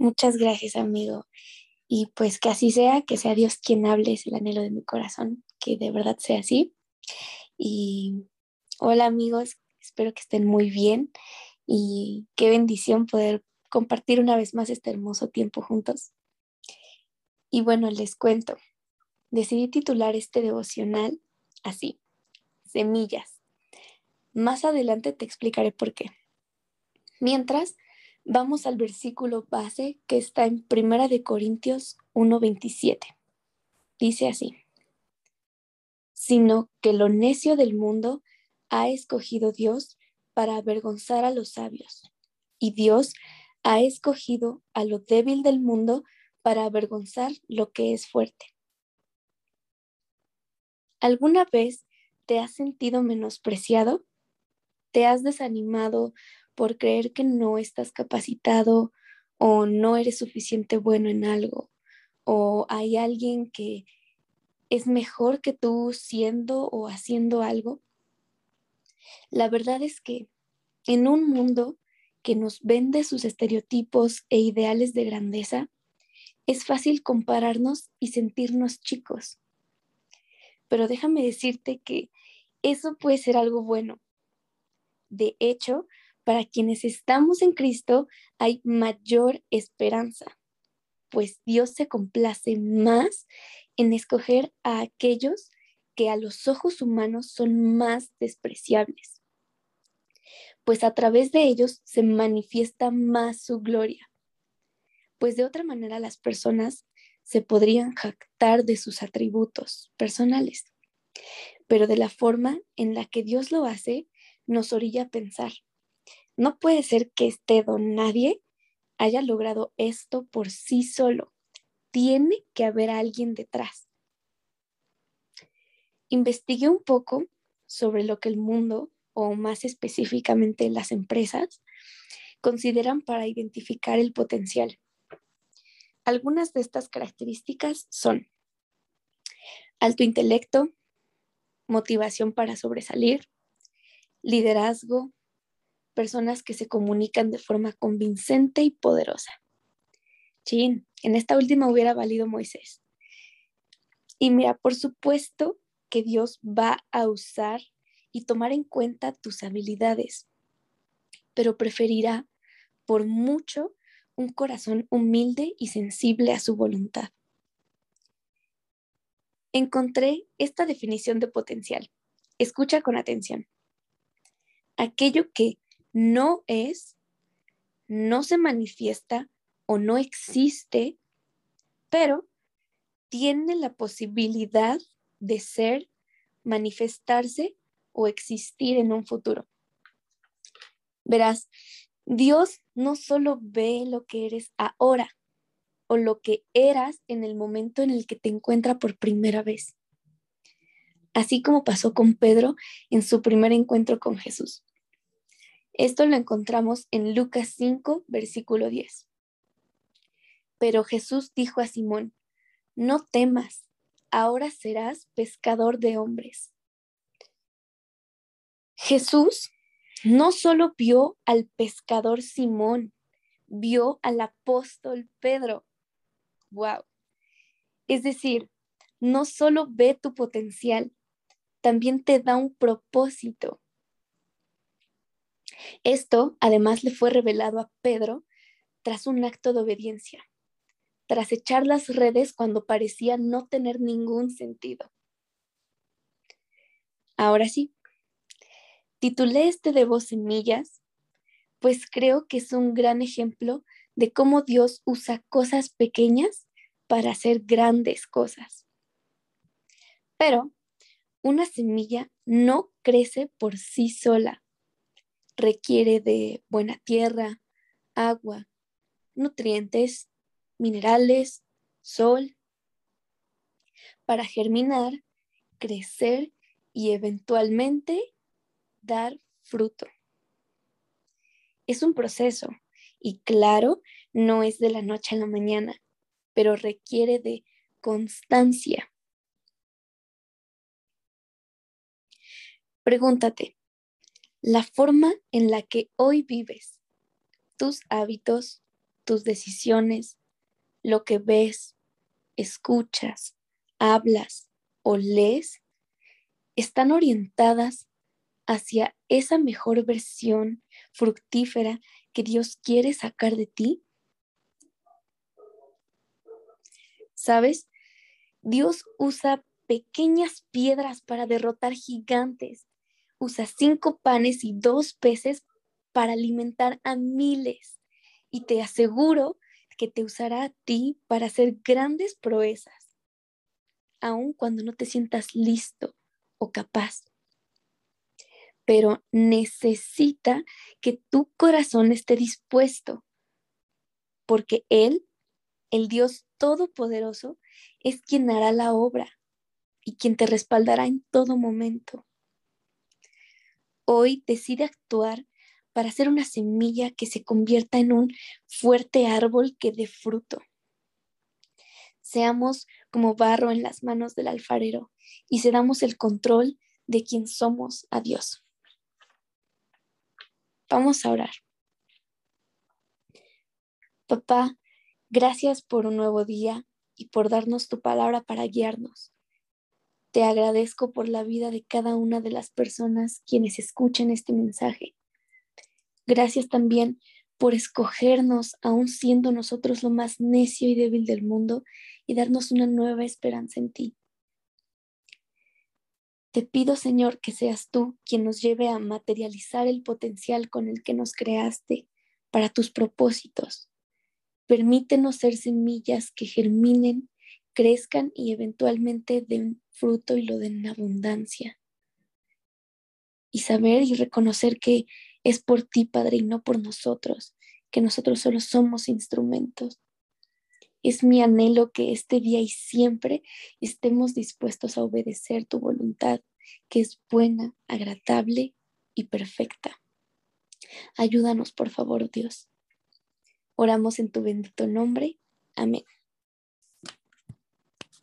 Muchas gracias, amigo. Y pues que así sea, que sea Dios quien hable, es el anhelo de mi corazón, que de verdad sea así. Y hola amigos, espero que estén muy bien y qué bendición poder compartir una vez más este hermoso tiempo juntos. Y bueno, les cuento, decidí titular este devocional así, Semillas. Más adelante te explicaré por qué. Mientras, vamos al versículo base que está en Primera de Corintios 1:27. Dice así: sino que lo necio del mundo ha escogido Dios para avergonzar a los sabios, y Dios ha escogido a lo débil del mundo para avergonzar lo que es fuerte. ¿Alguna vez te has sentido menospreciado? ¿Te has desanimado por creer que no estás capacitado o no eres suficiente bueno en algo? ¿O hay alguien que es mejor que tú siendo o haciendo algo? La verdad es que en un mundo que nos vende sus estereotipos e ideales de grandeza, es fácil compararnos y sentirnos chicos. Pero déjame decirte que eso puede ser algo bueno. De hecho, para quienes estamos en Cristo hay mayor esperanza, pues Dios se complace más en escoger a aquellos que a los ojos humanos son más despreciables, pues a través de ellos se manifiesta más su gloria, pues de otra manera las personas se podrían jactar de sus atributos personales, pero de la forma en la que Dios lo hace nos orilla a pensar, no puede ser que este don nadie haya logrado esto por sí solo tiene que haber alguien detrás. Investigué un poco sobre lo que el mundo, o más específicamente las empresas, consideran para identificar el potencial. Algunas de estas características son alto intelecto, motivación para sobresalir, liderazgo, personas que se comunican de forma convincente y poderosa. Chin, en esta última hubiera valido Moisés. Y mira, por supuesto que Dios va a usar y tomar en cuenta tus habilidades, pero preferirá por mucho un corazón humilde y sensible a su voluntad. Encontré esta definición de potencial. Escucha con atención. Aquello que no es, no se manifiesta o no existe, pero tiene la posibilidad de ser, manifestarse o existir en un futuro. Verás, Dios no solo ve lo que eres ahora o lo que eras en el momento en el que te encuentra por primera vez, así como pasó con Pedro en su primer encuentro con Jesús. Esto lo encontramos en Lucas 5, versículo 10. Pero Jesús dijo a Simón, no temas, ahora serás pescador de hombres. Jesús no solo vio al pescador Simón, vio al apóstol Pedro. Wow. Es decir, no solo ve tu potencial, también te da un propósito. Esto además le fue revelado a Pedro tras un acto de obediencia tras echar las redes cuando parecía no tener ningún sentido. Ahora sí, titulé este de voz semillas, pues creo que es un gran ejemplo de cómo Dios usa cosas pequeñas para hacer grandes cosas. Pero una semilla no crece por sí sola. Requiere de buena tierra, agua, nutrientes minerales, sol, para germinar, crecer y eventualmente dar fruto. Es un proceso y claro, no es de la noche a la mañana, pero requiere de constancia. Pregúntate, la forma en la que hoy vives, tus hábitos, tus decisiones, lo que ves, escuchas, hablas o lees, están orientadas hacia esa mejor versión fructífera que Dios quiere sacar de ti? ¿Sabes? Dios usa pequeñas piedras para derrotar gigantes. Usa cinco panes y dos peces para alimentar a miles. Y te aseguro que te usará a ti para hacer grandes proezas, aun cuando no te sientas listo o capaz. Pero necesita que tu corazón esté dispuesto, porque Él, el Dios Todopoderoso, es quien hará la obra y quien te respaldará en todo momento. Hoy decide actuar para ser una semilla que se convierta en un fuerte árbol que dé fruto. Seamos como barro en las manos del alfarero y cedamos el control de quien somos a Dios. Vamos a orar. Papá, gracias por un nuevo día y por darnos tu palabra para guiarnos. Te agradezco por la vida de cada una de las personas quienes escuchan este mensaje. Gracias también por escogernos, aun siendo nosotros lo más necio y débil del mundo, y darnos una nueva esperanza en ti. Te pido, Señor, que seas tú quien nos lleve a materializar el potencial con el que nos creaste para tus propósitos. Permítenos ser semillas que germinen, crezcan y eventualmente den fruto y lo den en abundancia. Y saber y reconocer que es por ti, Padre, y no por nosotros, que nosotros solo somos instrumentos. Es mi anhelo que este día y siempre estemos dispuestos a obedecer tu voluntad, que es buena, agradable y perfecta. Ayúdanos, por favor, Dios. Oramos en tu bendito nombre. Amén.